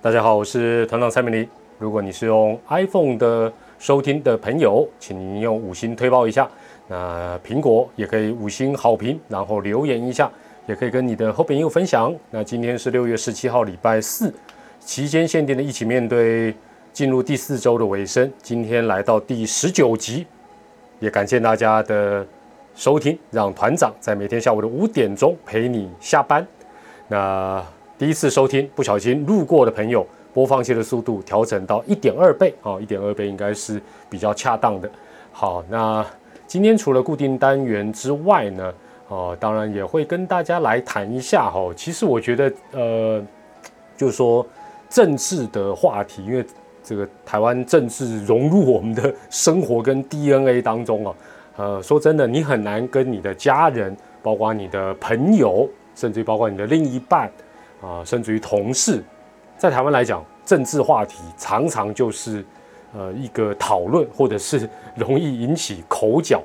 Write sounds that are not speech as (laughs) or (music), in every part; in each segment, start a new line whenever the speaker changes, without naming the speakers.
大家好，我是团长蔡明黎。如果你是用 iPhone 的收听的朋友，请您用五星推报一下。那苹果也可以五星好评，然后留言一下，也可以跟你的后朋友分享。那今天是六月十七号，礼拜四，期间限定的一起面对进入第四周的尾声，今天来到第十九集，也感谢大家的收听，让团长在每天下午的五点钟陪你下班。那第一次收听不小心路过的朋友，播放器的速度调整到一点二倍啊，一点二倍应该是比较恰当的。好，那今天除了固定单元之外呢，哦，当然也会跟大家来谈一下哈。其实我觉得，呃，就是说政治的话题，因为这个台湾政治融入我们的生活跟 DNA 当中啊，呃，说真的，你很难跟你的家人，包括你的朋友，甚至包括你的另一半。啊，甚至于同事，在台湾来讲，政治话题常常就是呃一个讨论，或者是容易引起口角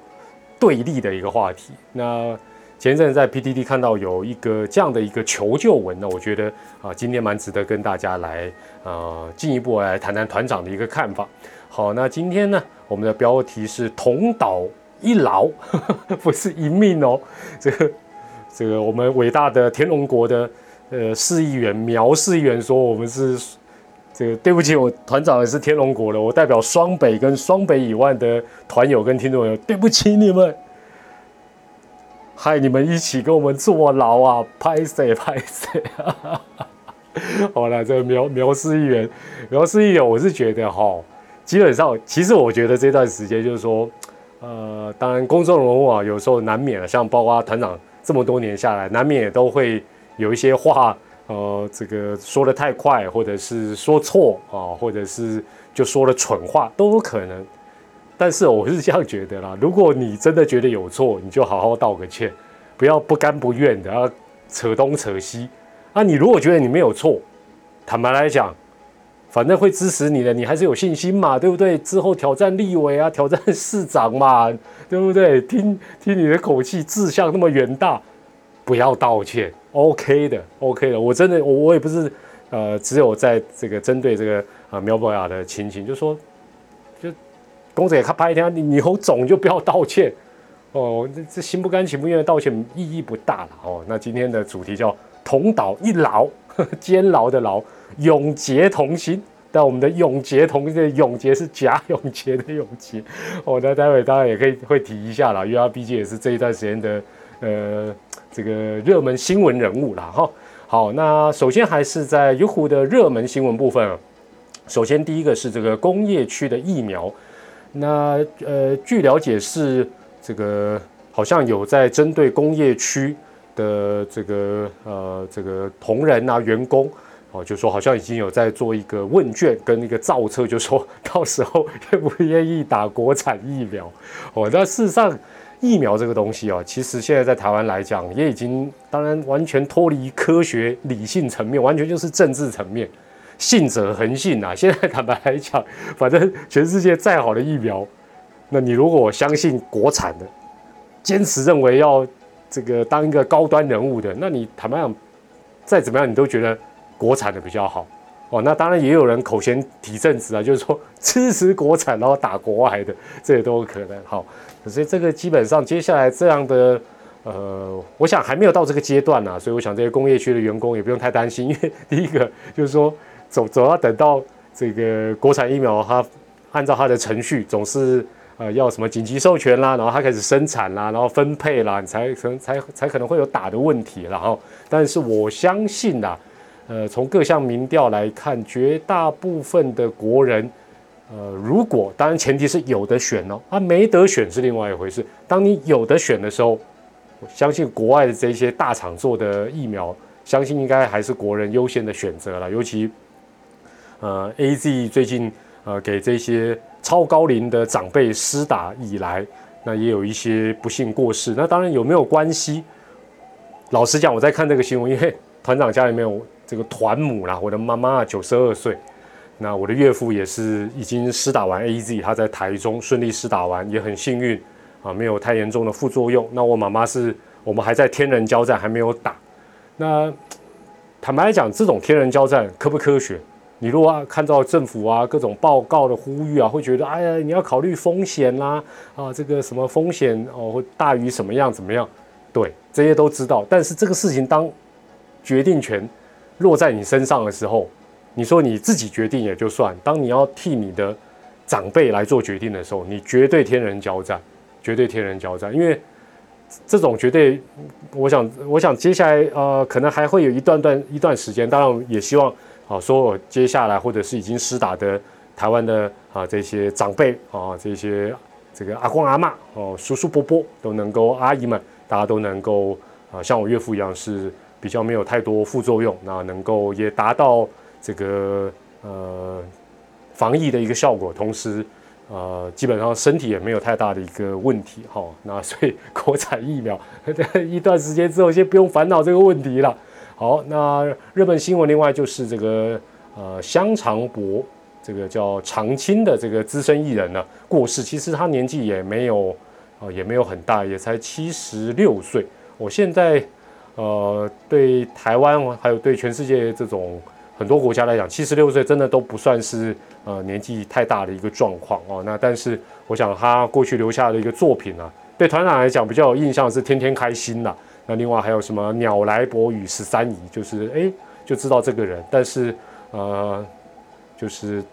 对立的一个话题。那前一阵在 PTT 看到有一个这样的一个求救文呢，我觉得啊，今天蛮值得跟大家来呃进一步来谈谈团长的一个看法。好，那今天呢，我们的标题是同岛一劳，(laughs) 不是一命哦。这个这个我们伟大的天龙国的。呃，市议员苗市议员说，我们是这个对不起，我团长也是天龙国的，我代表双北跟双北以外的团友跟听众朋友，对不起你们，害你们一起跟我们坐牢啊，拍谁拍谁啊！好了，这个苗苗市议员，苗市议员，我是觉得哈，基本上，其实我觉得这段时间就是说，呃，当然公众人物啊，有时候难免了，像包括团长这么多年下来，难免也都会。有一些话，呃，这个说的太快，或者是说错啊，或者是就说了蠢话，都有可能。但是我是这样觉得啦，如果你真的觉得有错，你就好好道个歉，不要不甘不愿的啊扯东扯西。啊，你如果觉得你没有错，坦白来讲，反正会支持你的，你还是有信心嘛，对不对？之后挑战立委啊，挑战市长嘛，(laughs) 对不对？听听你的口气，志向那么远大，不要道歉。OK 的，OK 的，我真的，我我也不是，呃，只有在这个针对这个啊苗博雅的情形，就说，就公子也他拍一天，你以后总就不要道歉，哦，这这心不甘情不愿的道歉意义不大了哦。那今天的主题叫同岛一牢，(laughs) 监牢的牢，永结同心。但我们的永结同心永结是假永结的永结，哦，那待会当然也可以会提一下了，因为他毕竟也是这一段时间的。呃，这个热门新闻人物啦，哈，好，那首先还是在优酷的热门新闻部分，首先第一个是这个工业区的疫苗，那呃，据了解是这个好像有在针对工业区的这个呃这个同仁啊员工哦，就说好像已经有在做一个问卷跟一个造册，就说到时候 (laughs) 愿不愿意打国产疫苗。哦，那事实上。疫苗这个东西啊，其实现在在台湾来讲，也已经当然完全脱离科学理性层面，完全就是政治层面，信者恒信啊。现在坦白来讲，反正全世界再好的疫苗，那你如果相信国产的，坚持认为要这个当一个高端人物的，那你坦白讲，再怎么样你都觉得国产的比较好哦。那当然也有人口嫌体正直啊，就是说支持国产然后打国外的，这也都有可能。好。可是这个基本上接下来这样的，呃，我想还没有到这个阶段呢，所以我想这些工业区的员工也不用太担心，(laughs) 因为第一个就是说，总总要等到这个国产疫苗它按照它的程序，总是呃要什么紧急授权啦，然后它开始生产啦，然后分配啦，你才可能才才可能会有打的问题，然后，但是我相信呐，呃，从各项民调来看，绝大部分的国人。呃，如果当然前提是有的选哦，啊没得选是另外一回事。当你有的选的时候，我相信国外的这些大厂做的疫苗，相信应该还是国人优先的选择了。尤其，呃，A Z 最近呃给这些超高龄的长辈施打以来，那也有一些不幸过世。那当然有没有关系？老实讲，我在看这个新闻，因为团长家里面有这个团母啦，我的妈妈九十二岁。那我的岳父也是已经施打完 A Z，他在台中顺利施打完，也很幸运啊，没有太严重的副作用。那我妈妈是我们还在天人交战，还没有打。那坦白来讲，这种天人交战科不科学？你如果看到政府啊各种报告的呼吁啊，会觉得哎呀，你要考虑风险啦，啊，这个什么风险哦会大于什么样怎么样？对，这些都知道。但是这个事情当决定权落在你身上的时候，你说你自己决定也就算，当你要替你的长辈来做决定的时候，你绝对天人交战，绝对天人交战，因为这种绝对，我想，我想接下来呃，可能还会有一段段一段时间，当然也希望。啊，说我接下来或者是已经施打的台湾的啊这些长辈啊，这些这个阿公阿妈哦，叔叔伯伯都能够，阿姨们大家都能够啊，像我岳父一样是比较没有太多副作用，那能够也达到这个呃防疫的一个效果，同时呃基本上身体也没有太大的一个问题哈。那所以国产疫苗 (laughs) 一段时间之后，先不用烦恼这个问题了。好，那日本新闻另外就是这个呃香长博，这个叫长青的这个资深艺人呢过世，其实他年纪也没有呃也没有很大，也才七十六岁。我现在呃对台湾还有对全世界这种很多国家来讲，七十六岁真的都不算是呃年纪太大的一个状况哦。那但是我想他过去留下的一个作品呢，对团长来讲比较有印象是天天开心呐。那另外还有什么鸟来伯与十三姨，就是哎就知道这个人，但是呃就是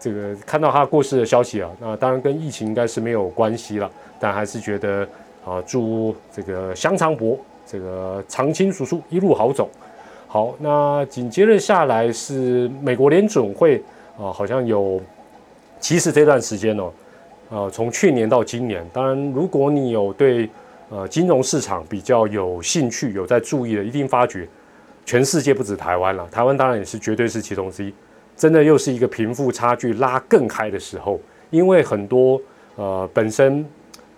这个看到他过世的消息啊，那当然跟疫情应该是没有关系了，但还是觉得啊祝这个香肠伯这个长青叔叔一路好走。好，那紧接着下来是美国联准会啊，好像有其实这段时间哦，呃从去年到今年，当然如果你有对。呃，金融市场比较有兴趣、有在注意的，一定发觉，全世界不止台湾了，台湾当然也是绝对是其中之一。真的又是一个贫富差距拉更开的时候，因为很多呃本身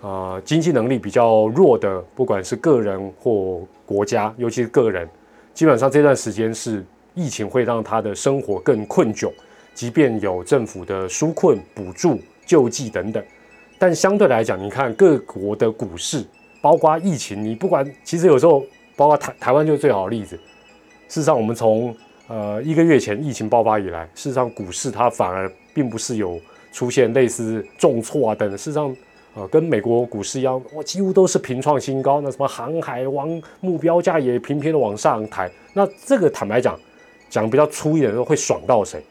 呃经济能力比较弱的，不管是个人或国家，尤其是个人，基本上这段时间是疫情会让他的生活更困窘，即便有政府的纾困补助、救济等等，但相对来讲，你看各国的股市。包括疫情，你不管，其实有时候，包括台台湾就是最好的例子。事实上，我们从呃一个月前疫情爆发以来，事实上股市它反而并不是有出现类似重挫啊等。事实上，呃，跟美国股市一样，我几乎都是平创新高。那什么航海王目标价也频频的往上抬。那这个坦白讲，讲比较粗一点说，会爽到谁？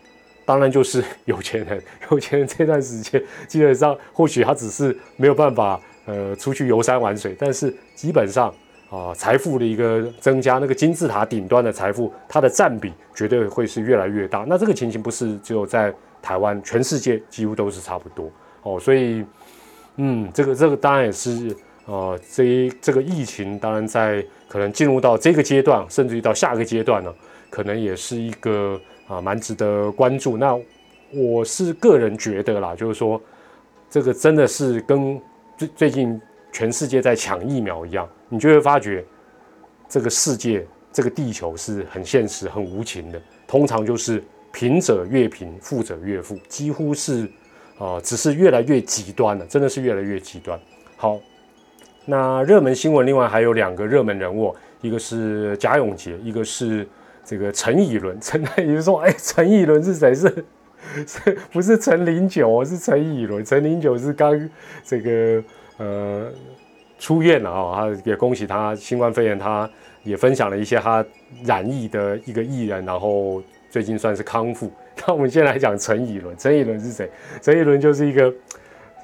当然就是 (laughs) 有钱人。有钱人这段时间基本上，或许他只是没有办法。呃，出去游山玩水，但是基本上啊，财富的一个增加，那个金字塔顶端的财富，它的占比绝对会是越来越大。那这个情形不是只有在台湾，全世界几乎都是差不多哦。所以，嗯，这个这个当然也是呃，这一这个疫情，当然在可能进入到这个阶段，甚至于到下个阶段呢，可能也是一个啊蛮值得关注。那我是个人觉得啦，就是说这个真的是跟。最最近全世界在抢疫苗一样，你就会发觉这个世界这个地球是很现实、很无情的。通常就是贫者越贫，富者越富，几乎是哦，只是越来越极端了，真的是越来越极端。好，那热门新闻另外还有两个热门人物，一个是贾永杰，一个是这个陈以伦。(laughs) 陈太也说，哎，陈以伦是谁？是？(laughs) 是不是陈零九？是陈以伦。陈零九是刚这个呃出院了啊，他也恭喜他新冠肺炎，他也分享了一些他染疫的一个艺人，然后最近算是康复。(laughs) 那我们先来讲陈以伦。陈以伦是谁？陈以伦就是一个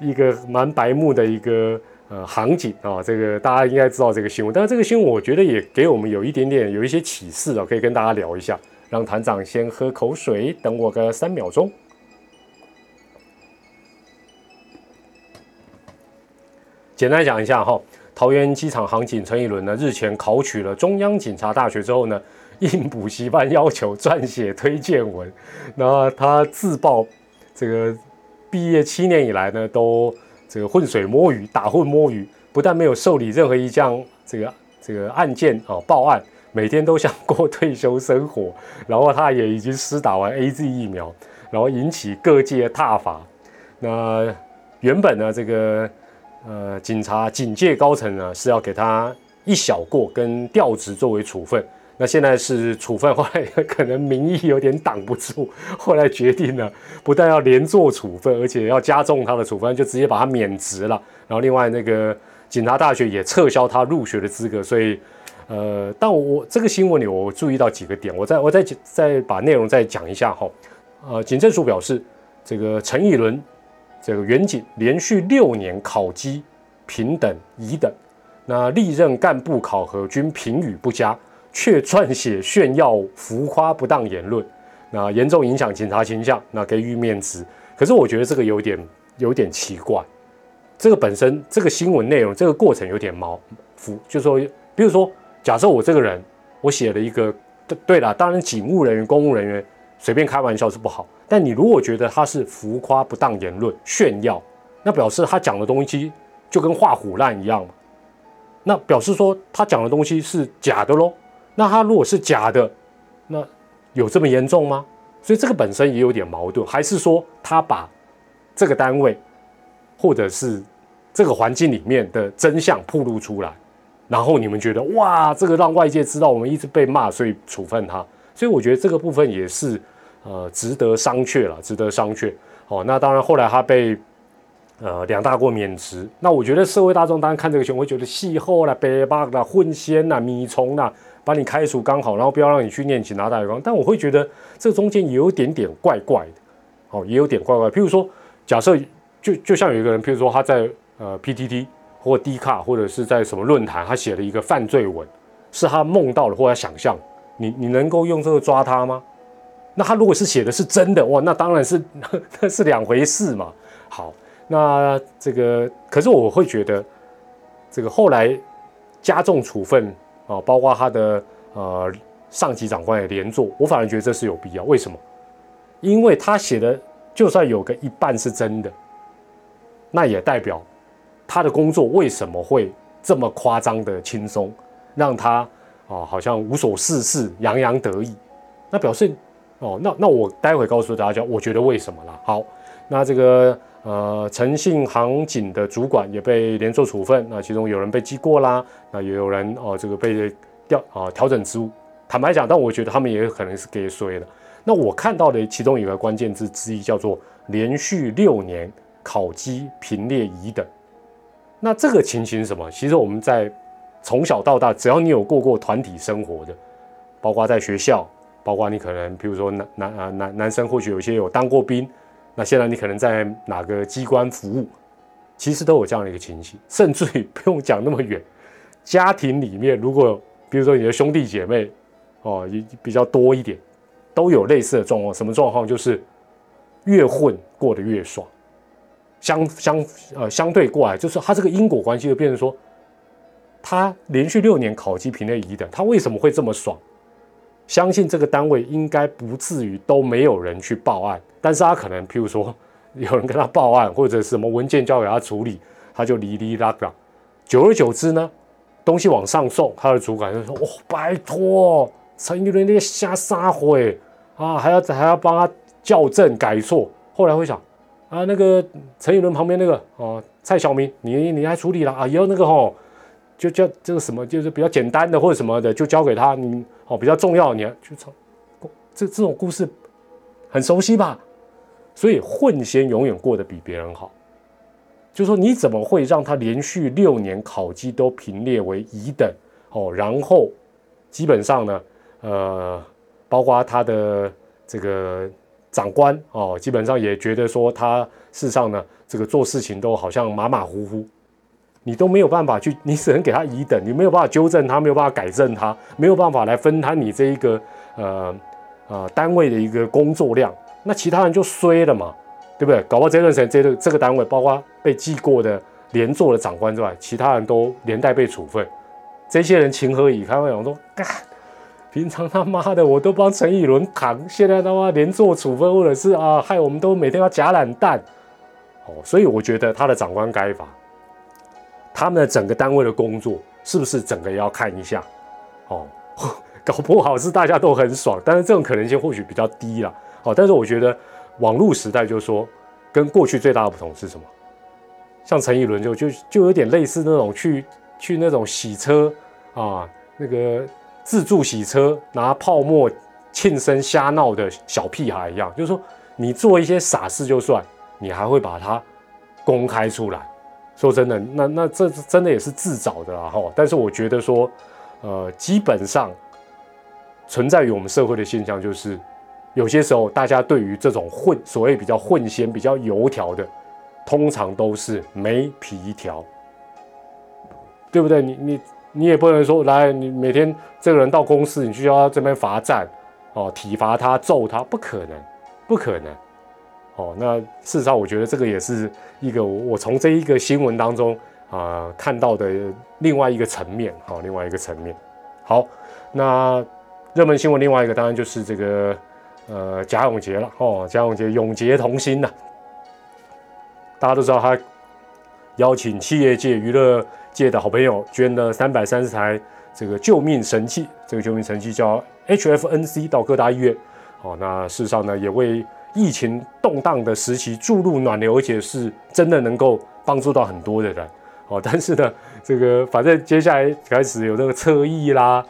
一个蛮白目的一个呃航警啊，这个大家应该知道这个新闻。但是这个新闻我觉得也给我们有一点点有一些启示啊，可以跟大家聊一下。让团长先喝口水，等我个三秒钟。简单讲一下哈，桃园机场航警陈以伦呢，日前考取了中央警察大学之后呢，应补习班要求撰写推荐文。那他自曝这个毕业七年以来呢，都这个浑水摸鱼，打混摸鱼，不但没有受理任何一项这个这个案件啊报案。每天都想过退休生活，然后他也已经施打完 A Z 疫苗，然后引起各界挞伐。那原本呢，这个呃警察警界高层呢是要给他一小过跟调职作为处分，那现在是处分，后来可能民意有点挡不住，后来决定了，不但要连坐处分，而且要加重他的处分，就直接把他免职了。然后另外那个警察大学也撤销他入学的资格。所以，呃，但我这个新闻里我注意到几个点，我再我再再把内容再讲一下哈。呃，警政署表示，这个陈义伦这个原警连续六年考绩平等乙等，那历任干部考核均评语不佳。却撰写炫耀、浮夸、不当言论，那严重影响警察形象，那给予面子。可是我觉得这个有点有点奇怪。这个本身这个新闻内容，这个过程有点毛浮，就说，比如说，假设我这个人，我写了一个，对了，当然警务人员、公务人员随便开玩笑是不好，但你如果觉得他是浮夸、不当言论、炫耀，那表示他讲的东西就跟画虎烂一样嘛，那表示说他讲的东西是假的喽。那他如果是假的，那有这么严重吗？所以这个本身也有点矛盾，还是说他把这个单位或者是这个环境里面的真相暴露出来，然后你们觉得哇，这个让外界知道我们一直被骂，所以处分他。所以我觉得这个部分也是呃值得商榷了，值得商榷。哦，那当然后来他被。呃，两大过免职，那我觉得社会大众当然看这个新闻会觉得戏后啦、白 bug 啦、混仙啦、米虫啦，把你开除刚好，然后不要让你去念警察大学。但我会觉得这中间也有点点怪怪的，哦，也有点怪怪。譬如说，假设就就像有一个人，譬如说他在呃 PTT 或 D 卡或者是在什么论坛，他写了一个犯罪文，是他梦到了或者想象，你你能够用这个抓他吗？那他如果是写的是真的，哇，那当然是 (laughs) 那是两回事嘛。好。那这个，可是我会觉得，这个后来加重处分啊，包括他的呃上级长官也连坐，我反而觉得这是有必要。为什么？因为他写的就算有个一半是真的，那也代表他的工作为什么会这么夸张的轻松，让他啊好像无所事事、洋洋得意。那表示哦，那那我待会告诉大家，我觉得为什么啦。好，那这个。呃，诚信航警的主管也被连坐处分，那其中有人被记过啦，那也有人哦，这个被调啊调整职务。坦白讲，但我觉得他们也有可能是给衰的。那我看到的其中有个关键字之一叫做连续六年考绩评列乙等。那这个情形是什么？其实我们在从小到大，只要你有过过团体生活的，包括在学校，包括你可能比如说男男啊男男生或许有些有当过兵。那现在你可能在哪个机关服务，其实都有这样的一个情形，甚至于不用讲那么远，家庭里面如果比如说你的兄弟姐妹哦也比较多一点，都有类似的状况。什么状况？就是越混过得越爽，相相呃相对过来，就是他这个因果关系就变成说，他连续六年考级评类乙等，他为什么会这么爽？相信这个单位应该不至于都没有人去报案，但是他可能，譬如说有人跟他报案，或者什么文件交给他处理，他就哩哩啦啦。久而久之呢，东西往上送，他的主管就说：“哦，拜托，陈玉伦那些瞎撒谎啊，还要还要帮他校正改错。”后来会想啊，那个陈玉伦旁边那个哦，蔡小明，你你还处理了啊？以后那个吼。就叫这个什么，就是比较简单的或者什么的，就交给他。你哦，比较重要，你就唱。这这种故事很熟悉吧？所以混仙永远过得比别人好。就说你怎么会让他连续六年考绩都评列为乙等哦？然后基本上呢，呃，包括他的这个长官哦，基本上也觉得说他事实上呢，这个做事情都好像马马虎虎。你都没有办法去，(laughs) 你只能给他乙等，你没有办法纠正他，没有办法改正他，没有办法来分摊你这一个呃呃单位的一个工作量，那其他人就衰了嘛，对不对？搞不好这段时间这个这个单位，包括被记过的连坐的长官之外，其他人都连带被处分，这些人情何以堪？我说，干，平常他妈的我都帮陈以伦扛，现在他妈连坐处分，或者是啊，害我们都每天要夹懒蛋，哦，所以我觉得他的长官该罚。他们的整个单位的工作是不是整个要看一下？哦，(laughs) 搞不好是大家都很爽，但是这种可能性或许比较低了。哦，但是我觉得网络时代就是说，跟过去最大的不同是什么？像陈以伦就就就有点类似那种去去那种洗车啊，那个自助洗车拿泡沫庆生瞎闹的小屁孩一样，就是说你做一些傻事就算，你还会把它公开出来。说真的，那那这真的也是自找的啦哈。但是我觉得说，呃，基本上存在于我们社会的现象就是，有些时候大家对于这种混所谓比较混鲜、比较油条的，通常都是没皮条，对不对？你你你也不能说来，你每天这个人到公司，你就要这边罚站哦，体罚他、揍他，不可能，不可能。哦，那事实上，我觉得这个也是一个我从这一个新闻当中啊看到的另外一个层面，好，另外一个层面。好，那热门新闻另外一个当然就是这个呃贾永杰了，哦，贾永杰永结同心呐。大家都知道他邀请企业界、娱乐界的好朋友捐了三百三十台这个救命神器，这个救命神器叫 HFNC 到各大医院。哦，那事实上呢，也为疫情动荡的时期注入暖流，而且是真的能够帮助到很多的人哦。(laughs) 但是呢，这个反正接下来开始有那个侧翼啦、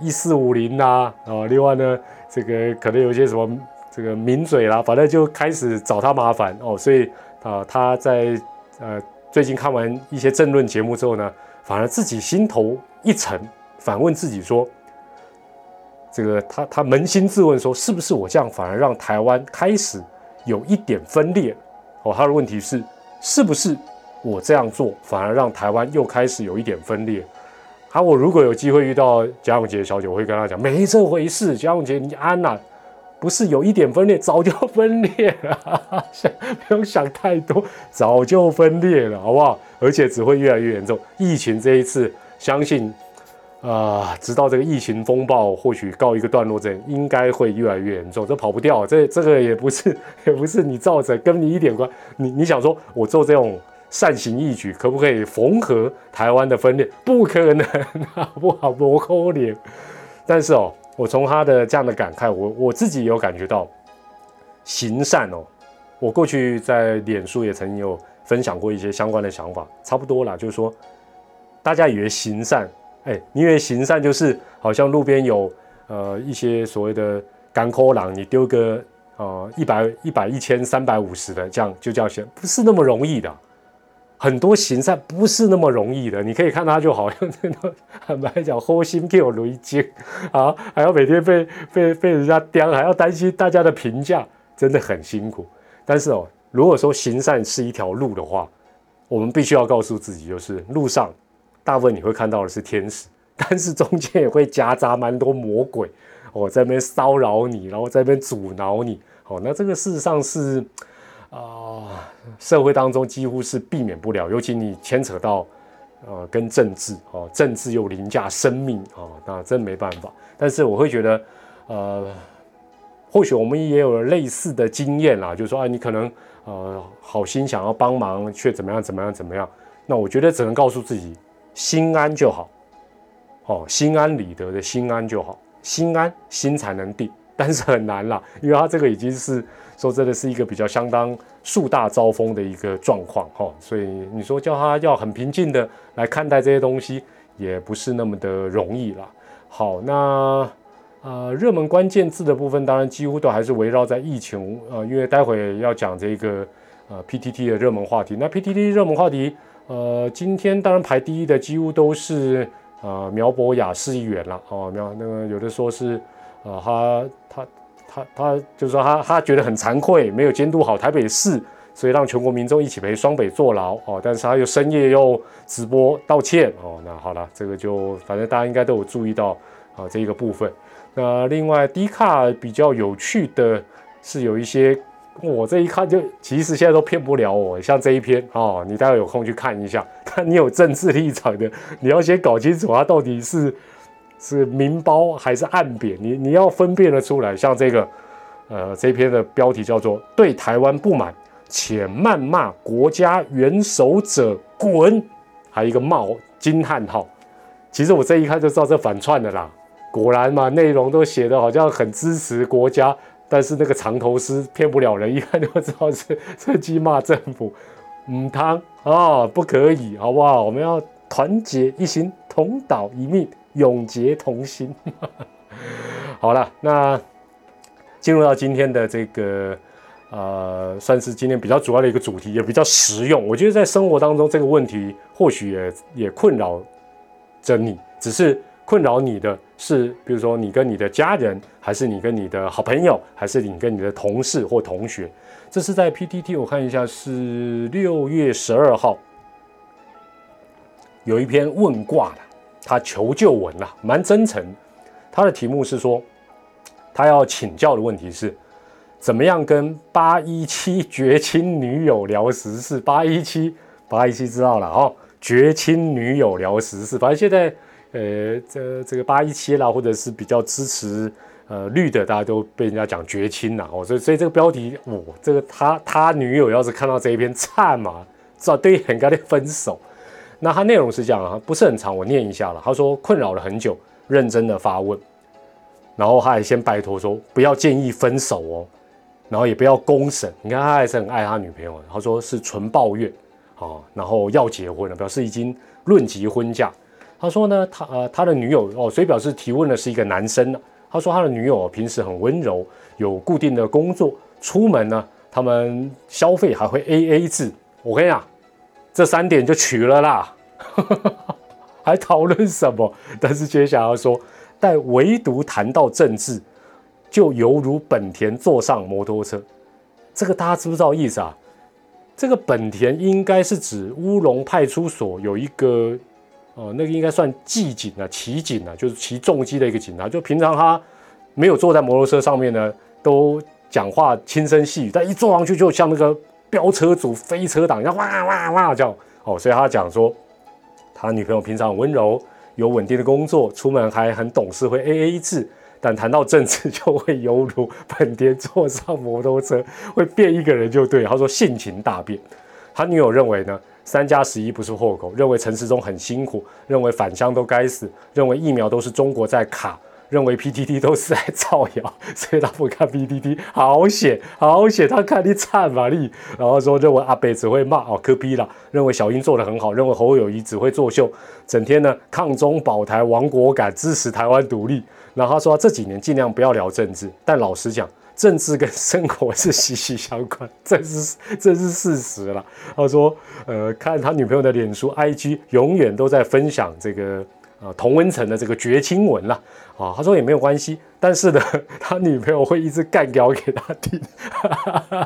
一四五零啦，啊，另外呢，这个可能有些什么这个抿嘴啦，反正就开始找他麻烦哦。所以啊，他在呃最近看完一些政论节目之后呢，反而自己心头一沉，反问自己说。这个他他扪心自问说，是不是我这样反而让台湾开始有一点分裂？哦，他的问题是，是不是我这样做反而让台湾又开始有一点分裂？啊，我如果有机会遇到贾永杰小姐，我会跟他讲，没这回事。贾永杰，你安呐，不是有一点分裂，早就分裂了，想不用想太多，早就分裂了，好不好？而且只会越来越严重。疫情这一次，相信。啊，直到这个疫情风暴或许告一个段落，这应该会越来越严重，这跑不掉。这这个也不是，(laughs) 也不是你造成，跟你一点关。你你想说我做这种善行义举，可不可以缝合台湾的分裂？不可能，好 (laughs) 不好？不可怜。但是哦，我从他的这样的感慨，我我自己有感觉到行善哦。我过去在脸书也曾经有分享过一些相关的想法，差不多啦，就是说大家以为行善。哎，你以为行善就是好像路边有呃一些所谓的干枯狼，你丢个呃一百一百一千三百五十的，这样就叫行，不是那么容易的。很多行善不是那么容易的。你可以看他就好像 (laughs) 那个坦白讲，好心给我雷惊啊，还要每天被被被人家刁，还要担心大家的评价，真的很辛苦。但是哦，如果说行善是一条路的话，我们必须要告诉自己，就是路上。大部分你会看到的是天使，(laughs) 但是中间也会夹杂蛮多魔鬼哦，在那边骚扰你，然后在那边阻挠你。好，那这个事实上是啊，社会当中几乎是避免不了，尤其你牵扯到呃跟政治哦，政治又凌驾生命啊，那真没办法。但是我会觉得，呃，或许我们也有类似的经验啦，就是说啊，你可能呃好心想要帮忙，却怎么样怎么样怎么样。那我觉得只能告诉自己。心安就好，哦，心安理得的心安就好，心安心才能定，但是很难啦，(laughs) 因为他这个已经是说真的是一个比较相当树大招风的一个状况哈，所以你说叫他要很平静的来看待这些东西，也不是那么的容易啦。好，那呃热门关键字的部分，当然几乎都还是围绕在疫情呃，因为待会要讲这个呃 PTT 的热门话题，那 PTT 热门话题。呃，今天当然排第一的几乎都是呃苗博雅市议员了哦，苗那个有的说是呃他他他他就是说他他觉得很惭愧，没有监督好台北市，所以让全国民众一起陪双北坐牢哦，但是他又深夜又直播道歉哦，那好了，这个就反正大家应该都有注意到啊这一个部分。那另外低卡比较有趣的是有一些。我这一看就，其实现在都骗不了我。像这一篇哦，你待会有空去看一下。(laughs) 但你有政治立场的，你要先搞清楚它到底是是明褒还是暗贬，你你要分辨得出来。像这个，呃，这篇的标题叫做“对台湾不满且谩骂国家元首者滚”，还有一个冒惊叹号。其实我这一看就知道这反串的啦。果然嘛，内容都写的好像很支持国家。但是那个长头诗骗不了人，一看就知道是 (laughs) 趁机骂政府，唔汤啊，不可以，好不好？我们要团结一心，同岛一命，永结同心。(laughs) 好了，那进入到今天的这个呃，算是今天比较主要的一个主题，也比较实用。我觉得在生活当中这个问题或许也也困扰着你，只是困扰你的是，比如说你跟你的家人，还是你跟你的好朋友，还是你跟你的同事或同学。这是在 PTT，我看一下是六月十二号。有一篇问卦的，他求救文啦，蛮真诚。他的题目是说，他要请教的问题是，怎么样跟八一七绝亲女友聊时事？八一七，八一七知道了哦，绝亲女友聊时事。反正现在，呃，这这个八一七啦，或者是比较支持呃绿的，大家都被人家讲绝亲了哦。所以，所以这个标题，哦，这个他他女友要是看到这一篇，惨嘛，知道对很高的分手。那他内容是这样啊，不是很长，我念一下了。他说困扰了很久，认真的发问，然后他还先拜托说不要建议分手哦，然后也不要公审。你看他还是很爱他女朋友，他说是纯抱怨啊，然后要结婚了，表示已经论及婚嫁。他说呢，他呃他的女友哦，所以表示提问的是一个男生呢。他说他的女友平时很温柔，有固定的工作，出门呢他们消费还会 A A 制。我跟你讲。这三点就取了啦，(laughs) 还讨论什么？但是接下来要说，但唯独谈到政治，就犹如本田坐上摩托车。这个大家知不知道意思啊？这个本田应该是指乌龙派出所有一个，哦，那个应该算骑警啊，骑警啊，就是骑重机的一个警察。就平常他没有坐在摩托车上面呢，都讲话轻声细语，但一坐上去就像那个。飙车族、飞车党，一样哇哇哇叫哦，所以他讲说，他女朋友平常温柔，有稳定的工作，出门还很懂事，会 A A 制，但谈到政治就会犹如本田坐上摩托车，会变一个人就对。他说性情大变。他女友认为呢，三加十一不是祸口，认为陈时中很辛苦，认为返乡都该死，认为疫苗都是中国在卡。认为 PTT 都是在造谣，所以他不看 PTT，好险好险，他看你惨嘛你，然后说认为阿北只会骂哦科比啦，认为小英做的很好，认为侯友谊只会作秀，整天呢抗中保台亡国感，支持台湾独立。然后他说这几年尽量不要聊政治，但老实讲，政治跟生活是息息相关，(laughs) 这是这是事实了。他说呃看他女朋友的脸书 IG，永远都在分享这个。呃，同温层的这个绝亲文了啊，他说也没有关系，但是呢，(laughs) 他女朋友会一直干掉给他听，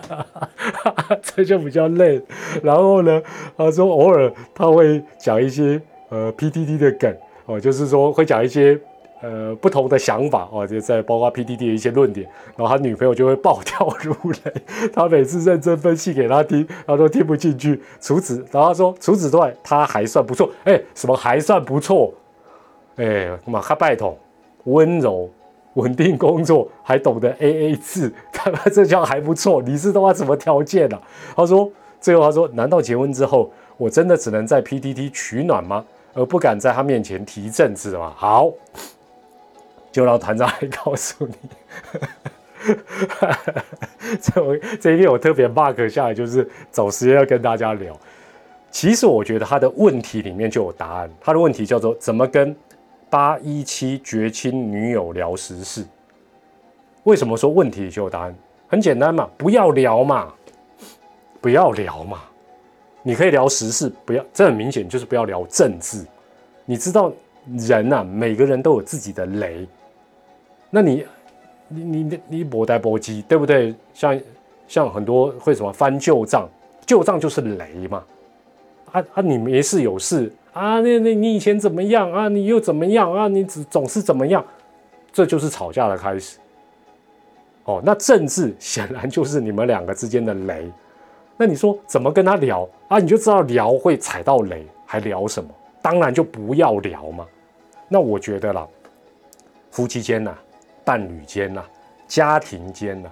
(laughs) 这就比较累。然后呢，他说偶尔他会讲一些呃 PDD 的梗哦，就是说会讲一些呃不同的想法哦，就在包括 PDD 的一些论点，然后他女朋友就会暴跳如雷。他每次认真分析给他听，他都听不进去。除此，然后他说除此之外，他还算不错。哎，什么还算不错？哎，马哈拜托，温柔、稳定工作，还懂得 A A 制，他妈这叫还不错。你是他妈什么条件啊？他说，最后他说，难道结婚之后，我真的只能在 P T T 取暖吗？而不敢在他面前提政治吗？好，就让团长来告诉你。这我这一篇我特别 mark 下来，就是找时间要跟大家聊。其实我觉得他的问题里面就有答案。他的问题叫做怎么跟。八一七绝亲女友聊时事，为什么说问题就有答案？很简单嘛，不要聊嘛，不要聊嘛。你可以聊时事，不要，这很明显就是不要聊政治。你知道人呐，每个人都有自己的雷。那你，你你你你博呆博机，对不对？像像很多会什么翻旧账，旧账就是雷嘛。啊啊，你没事有事。啊，那那你以前怎么样啊？你又怎么样啊？你只总是怎么样？这就是吵架的开始。哦，那政治显然就是你们两个之间的雷。那你说怎么跟他聊啊？你就知道聊会踩到雷，还聊什么？当然就不要聊嘛。那我觉得啦，夫妻间呐，伴侣间呐，家庭间呐，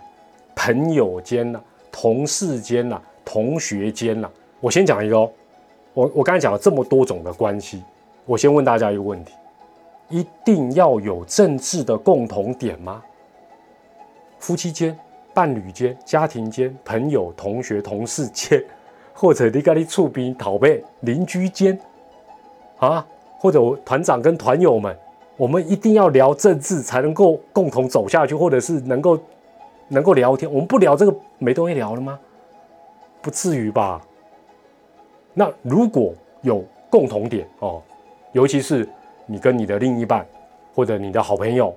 朋友间呐，同事间呐，同学间呐，我先讲一个哦。我我刚才讲了这么多种的关系，我先问大家一个问题：一定要有政治的共同点吗？夫妻间、伴侣间、家庭间、朋友、同学、同事间，(laughs) 或者你跟你厝边讨背邻居间啊，或者我团长跟团友们我们一定要聊政治才能够共同走下去，或者是能够能够聊天。我们不聊这个，没东西聊了吗？不至于吧？那如果有共同点哦，尤其是你跟你的另一半，或者你的好朋友，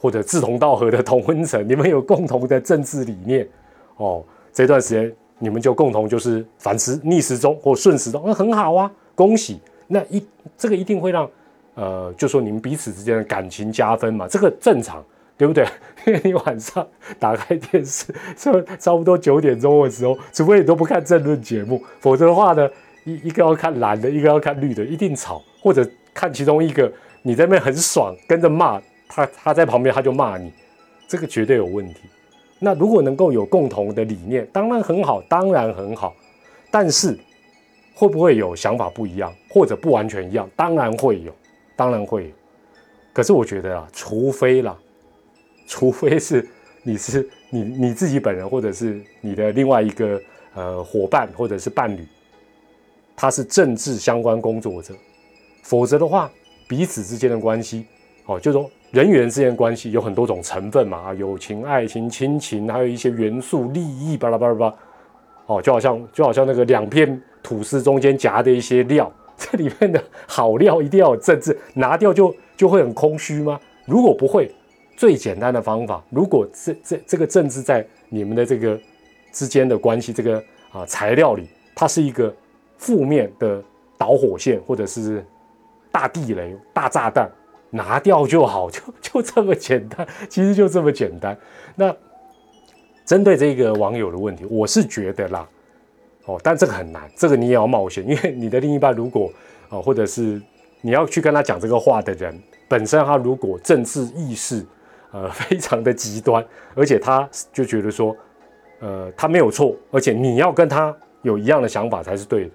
或者志同道合的同温层，你们有共同的政治理念哦，这段时间你们就共同就是反时逆时钟或顺时钟，那很好啊，恭喜！那一这个一定会让呃，就说你们彼此之间的感情加分嘛，这个正常，对不对？(laughs) 因为你晚上打开电视，就差不多九点钟的时候，除非你都不看政论节目，否则的话呢，一一个要看蓝的，一个要看绿的，一定吵，或者看其中一个。你在那边很爽，跟着骂他，他在旁边他就骂你，这个绝对有问题。那如果能够有共同的理念，当然很好，当然很好。但是会不会有想法不一样，或者不完全一样？当然会有，当然会。可是我觉得啊，除非啦，(laughs) 除非是你是你你自己本人，或者是你的另外一个呃伙伴或者是伴侣，他是政治相关工作者，否则的话。彼此之间的关系，哦，就说人与人之间的关系有很多种成分嘛，友情、爱情、亲情，还有一些元素、利益，巴拉巴拉巴拉，哦，就好像就好像那个两片吐司中间夹的一些料，(laughs) 这里面的好料一定要有政治，拿掉就就会很空虚吗？如果不会，最简单的方法，如果这这这个政治在你们的这个之间的关系，这个啊材料里，它是一个负面的导火线，或者是。大地雷、大炸弹拿掉就好，(laughs) 就就这么简单，其实就这么简单。那针对这个网友的问题，我是觉得啦，哦，但这个很难，这个你也要冒险，因为你的另一半如果哦，或者是你要去跟他讲这个话的人，本身他如果政治意识呃 (laughs) 非常的极端，而且他就觉得说，呃，他没有错，而且你要跟他有一样的想法才是对的。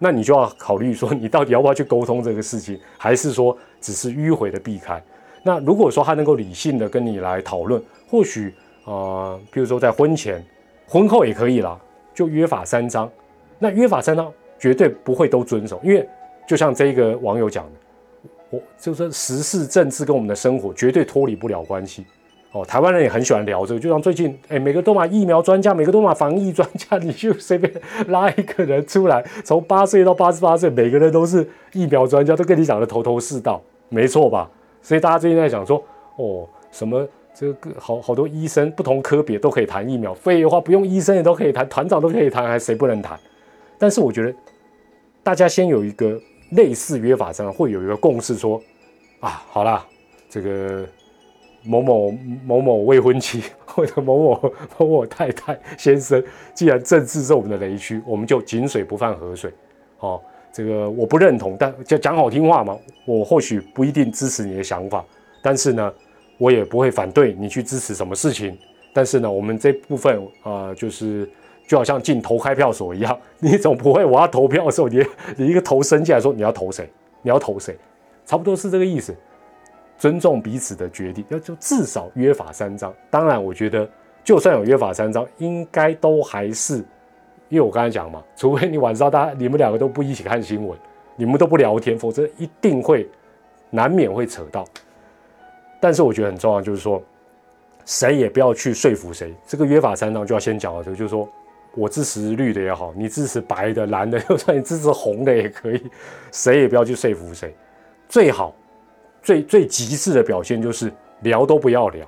那你就要考虑说，你到底要不要去沟通这个事情，还是说只是迂回的避开？那如果说他能够理性的跟你来讨论，或许啊，比如说在婚前、婚后也可以啦，就约法三章。那约法三章绝对不会都遵守，因为就像这个网友讲的，我就说时事政治跟我们的生活绝对脱离不了关系。哦，台湾人也很喜欢聊这个，就像最近，哎，每个都买疫苗专家，每个都买防疫专家，你就随便拉一个人出来，从八岁到八十八岁，每个人都是疫苗专家，都跟你讲的头头是道，没错吧？所以大家最近在讲说，哦，什么这个好好多医生，不同科别都可以谈疫苗，废话，不用医生也都可以谈，团长都可以谈，还谁不能谈？但是我觉得，大家先有一个类似约法上会有一个共识，说，啊，好啦，这个。某某某某未婚妻或者某某某某太太先生，既然政治是我们的雷区，我们就井水不犯河水。哦，这个我不认同，但就讲好听话嘛。我或许不一定支持你的想法，但是呢，我也不会反对你去支持什么事情。但是呢，我们这部分啊，就是就好像进投开票所一样，(laughs) 你总不会我要投票的时候，你你一个头伸进来说你要投谁，你要投谁，差不多是这个意思。尊重彼此的决定，要就至少约法三章。当然，我觉得就算有约法三章，应该都还是，因为我刚才讲嘛，除非你晚上大家你们两个都不一起看新闻，你们都不聊天，否则一定会难免会扯到。但是我觉得很重要，就是说谁也不要去说服谁。这个约法三章就要先讲了，就是说我支持绿的也好，你支持白的、蓝的，就算你支持红的也可以，谁也不要去说服谁，最好。最最极致的表现就是聊都不要聊，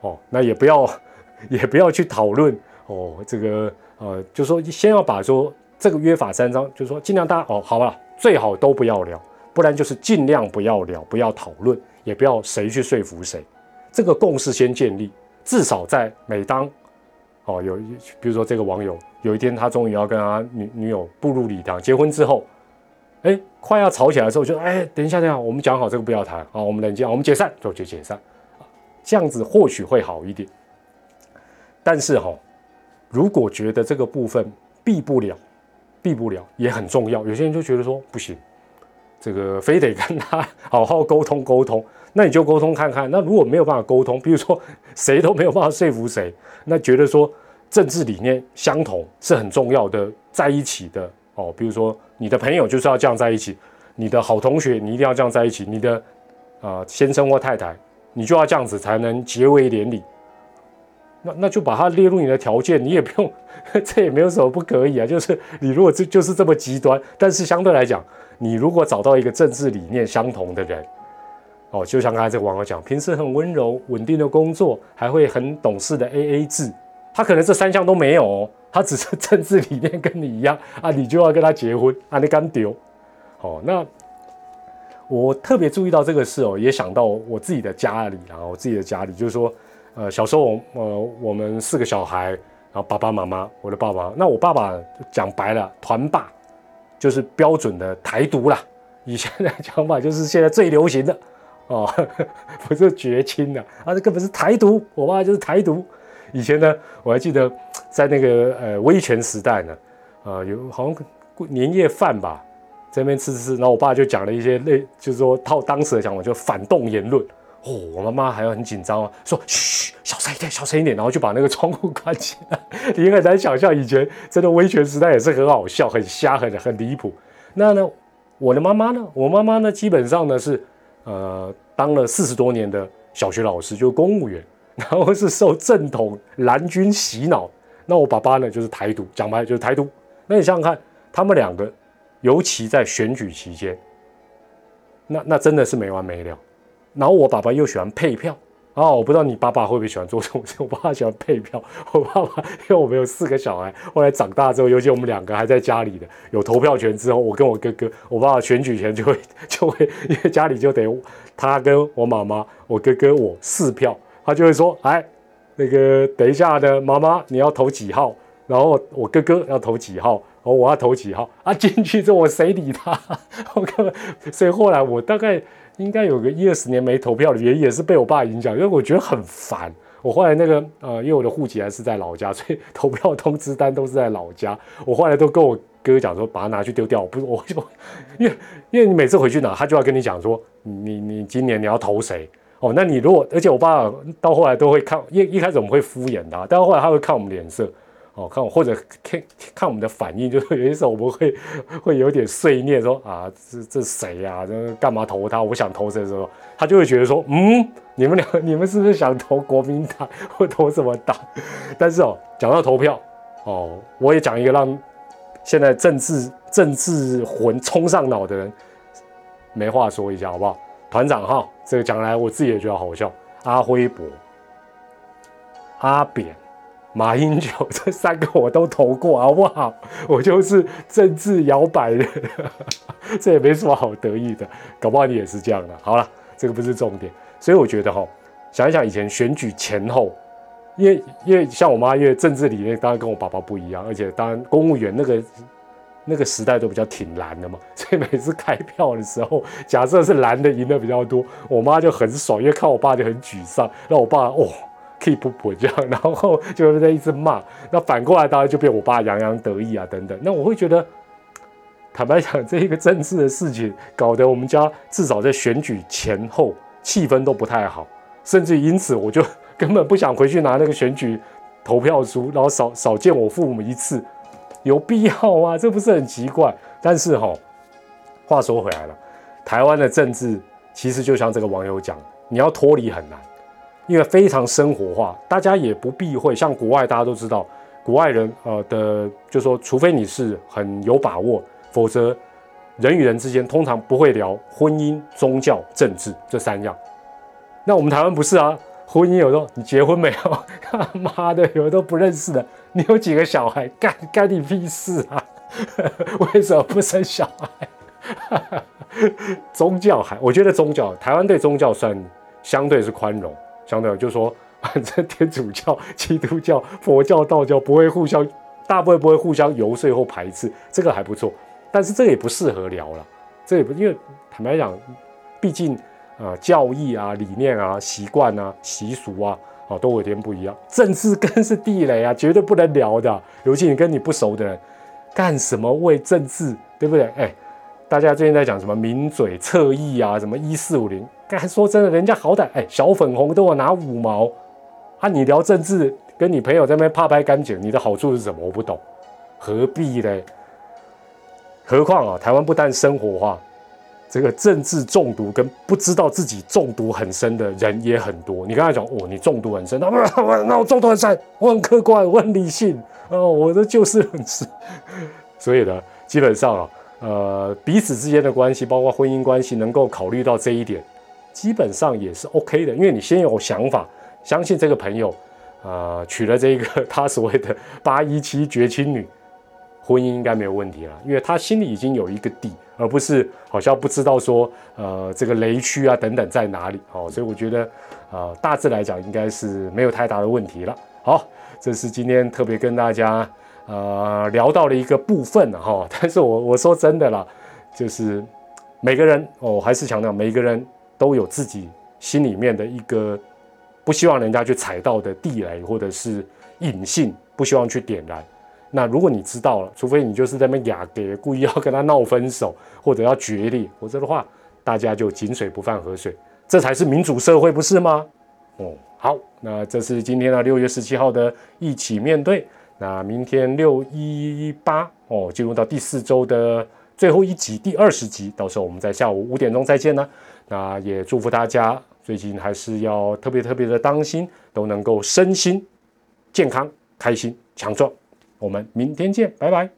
哦，那也不要 (laughs) 也不要去讨论哦，这个呃，就说先要把说这个约法三章，就是说尽量大家哦，好吧，最好都不要聊，不然就是尽量不要聊，不要讨论，也不要谁去说服谁，这个共识先建立，至少在每当哦有比如说这个网友有一天他终于要跟他女女友步入礼堂结婚之后。哎，快要吵起来的时候，就哎，等一下，等一下，我们讲好这个不要谈啊，我们冷静，我们解散，就就解散，这样子或许会好一点。但是哈，如果觉得这个部分避不了，避不了也很重要，有些人就觉得说不行，这个非得跟他好好沟通沟通，那你就沟通看看。那如果没有办法沟通，比如说谁都没有办法说服谁，那觉得说政治理念相同是很重要的，在一起的。哦，比如说你的朋友就是要这样在一起，你的好同学你一定要这样在一起，你的啊先生或太太，你就要这样子才能结为连理。那那就把它列入你的条件，你也不用，(laughs) 这也没有什么不可以啊。就是你如果这就是这么极端，但是相对来讲，你如果找到一个政治理念相同的人，哦，就像刚才这个网友讲，平时很温柔、稳定的工作，还会很懂事的 A A 制，他可能这三项都没有哦，他只是政治理念跟你一样啊，你就要跟他结婚啊，你敢丢？哦，那我特别注意到这个事哦，也想到我自己的家里啊，我自己的家里就是说。呃，小时候，呃，我们四个小孩，然后爸爸妈妈，我的爸爸，那我爸爸讲白了，团霸，就是标准的台独啦。以前的讲法就是现在最流行的，哦，(laughs) 不是绝亲的，啊，这根本是台独。我爸就是台独。以前呢，我还记得在那个呃威权时代呢，呃，有好像年夜饭吧，在那边吃吃吃，然后我爸就讲了一些类，就是说套当时的讲法，就反动言论。哦，我妈妈还要很紧张啊，说嘘，小声一点，小声一点，然后就把那个窗户关起来。(laughs) 你很难想象以前真的威权时代也是很好笑、很瞎、很很离谱。那呢，我的妈妈呢？我妈妈呢，基本上呢是呃当了四十多年的小学老师，就公务员，(laughs) 然后是受正统蓝军洗脑。那我爸爸呢，就是台独，讲白就是台独。那你想想看，他们两个，尤其在选举期间，那那真的是没完没了。然后我爸爸又喜欢配票啊！我不知道你爸爸会不会喜欢做这种事。我爸爸喜欢配票。我爸爸因为我们有四个小孩，后来长大之后，尤其我们两个还在家里的有投票权之后，我跟我哥哥，我爸爸选举权就会就会，因为家里就得他跟我妈妈、我哥哥我四票，他就会说：哎，那个等一下呢，妈妈你要投几号？然后我哥哥要投几号？我要投几号？啊，(laughs) 进去之后我谁理他？(laughs) 我根本，所以后来我大概。应该有个一二十年没投票的原因，也是被我爸影响，因为我觉得很烦。我后来那个呃，因为我的户籍还是在老家，(laughs) 所以投票通知单都是在老家。我后来都跟我哥讲说，把它拿去丢掉。不是，我就因为因为你每次回去拿，他就要跟你讲说，你你今年你要投谁？哦，那你如果而且我爸到后来都会看，一一开始我们会敷衍他，但后来他会看我们脸色。哦，看我或者看看我们的反应，就是有些时候我们会会有点碎念，说啊，这这谁呀？这干嘛投他？我想投谁的时候，他就会觉得说，嗯，你们两，你们是不是想投国民党或投什么党？但是哦，讲到投票，哦，我也讲一个让现在政治政治魂冲上脑的人没话说一下，好不好？团长哈，这个讲来我自己也觉得好笑，阿辉伯、阿扁。马英九这三个我都投过，好不好？我就是政治摇摆的，(laughs) 这也没什么好得意的。搞不好你也是这样的。好了，这个不是重点。所以我觉得哈，想一想以前选举前后，因为因为像我妈，因为政治理念当然跟我爸爸不一样，而且当然公务员那个那个时代都比较挺蓝的嘛，所以每次开票的时候，假设是蓝的赢的比较多，我妈就很爽，因为看我爸就很沮丧，让我爸哦。Keep 不这样，然后就在一直骂。那反过来当然就变我爸洋洋得意啊，等等。那我会觉得，坦白讲，这一个政治的事情，搞得我们家至少在选举前后气氛都不太好，甚至因此我就根本不想回去拿那个选举投票书，然后少少见我父母一次，有必要吗？这不是很奇怪？但是哈，话说回来了，台湾的政治其实就像这个网友讲，你要脱离很难。因为非常生活化，大家也不避讳。像国外，大家都知道，国外人呃的，就说，除非你是很有把握，否则人与人之间通常不会聊婚姻、宗教、政治这三样。那我们台湾不是啊？婚姻有时候你结婚没有？(laughs) 他妈的，有的都不认识的。你有几个小孩？干干你屁事啊？(laughs) 为什么不生小孩？(laughs) 宗教还，我觉得宗教，台湾对宗教算相对是宽容。相对就是说，反正天主教、(laughs) 基督教、佛教、道教不会互相，大部分不会互相游说或排斥，这个还不错。但是这个也不适合聊了，这也不因为坦白讲，毕竟呃教义啊、理念啊、习惯啊、习俗啊，啊都有点不一样。政治更是地雷啊，绝对不能聊的。尤其你跟你不熟的人，干什么为政治，对不对？哎，大家最近在讲什么名嘴侧翼啊，什么一四五零。该说真的，人家好歹哎，小粉红都要拿五毛啊！你聊政治，跟你朋友在那边怕拍干净，你的好处是什么？我不懂，何必嘞？何况啊，台湾不但生活化，这个政治中毒跟不知道自己中毒很深的人也很多。你刚才讲哦，你中毒很深，那我那我中毒很深，我很客观，我很理性，哦，我的就事论事。所以呢，基本上啊，呃，彼此之间的关系，包括婚姻关系，能够考虑到这一点，基本上也是 OK 的。因为你先有想法，相信这个朋友，呃，娶了这个 (laughs) 他所谓的八一七绝亲女。婚姻应该没有问题了，因为他心里已经有一个底，而不是好像不知道说，呃，这个雷区啊等等在哪里。哦，所以我觉得，呃，大致来讲应该是没有太大的问题了。好，这是今天特别跟大家呃聊到的一个部分哈。但是我我说真的啦，就是每个人，我还是强调，每个人都有自己心里面的一个不希望人家去踩到的地雷，或者是隐性不希望去点燃。那如果你知道了，除非你就是在那哑给，故意要跟他闹分手，或者要决裂，否则的话，大家就井水不犯河水，这才是民主社会，不是吗？哦，好，那这是今天的六月十七号的一起面对。那明天六一八哦，进入到第四周的最后一集，第二十集，到时候我们在下午五点钟再见呢。那也祝福大家最近还是要特别特别的当心，都能够身心健康、开心、强壮。我们明天见，拜拜。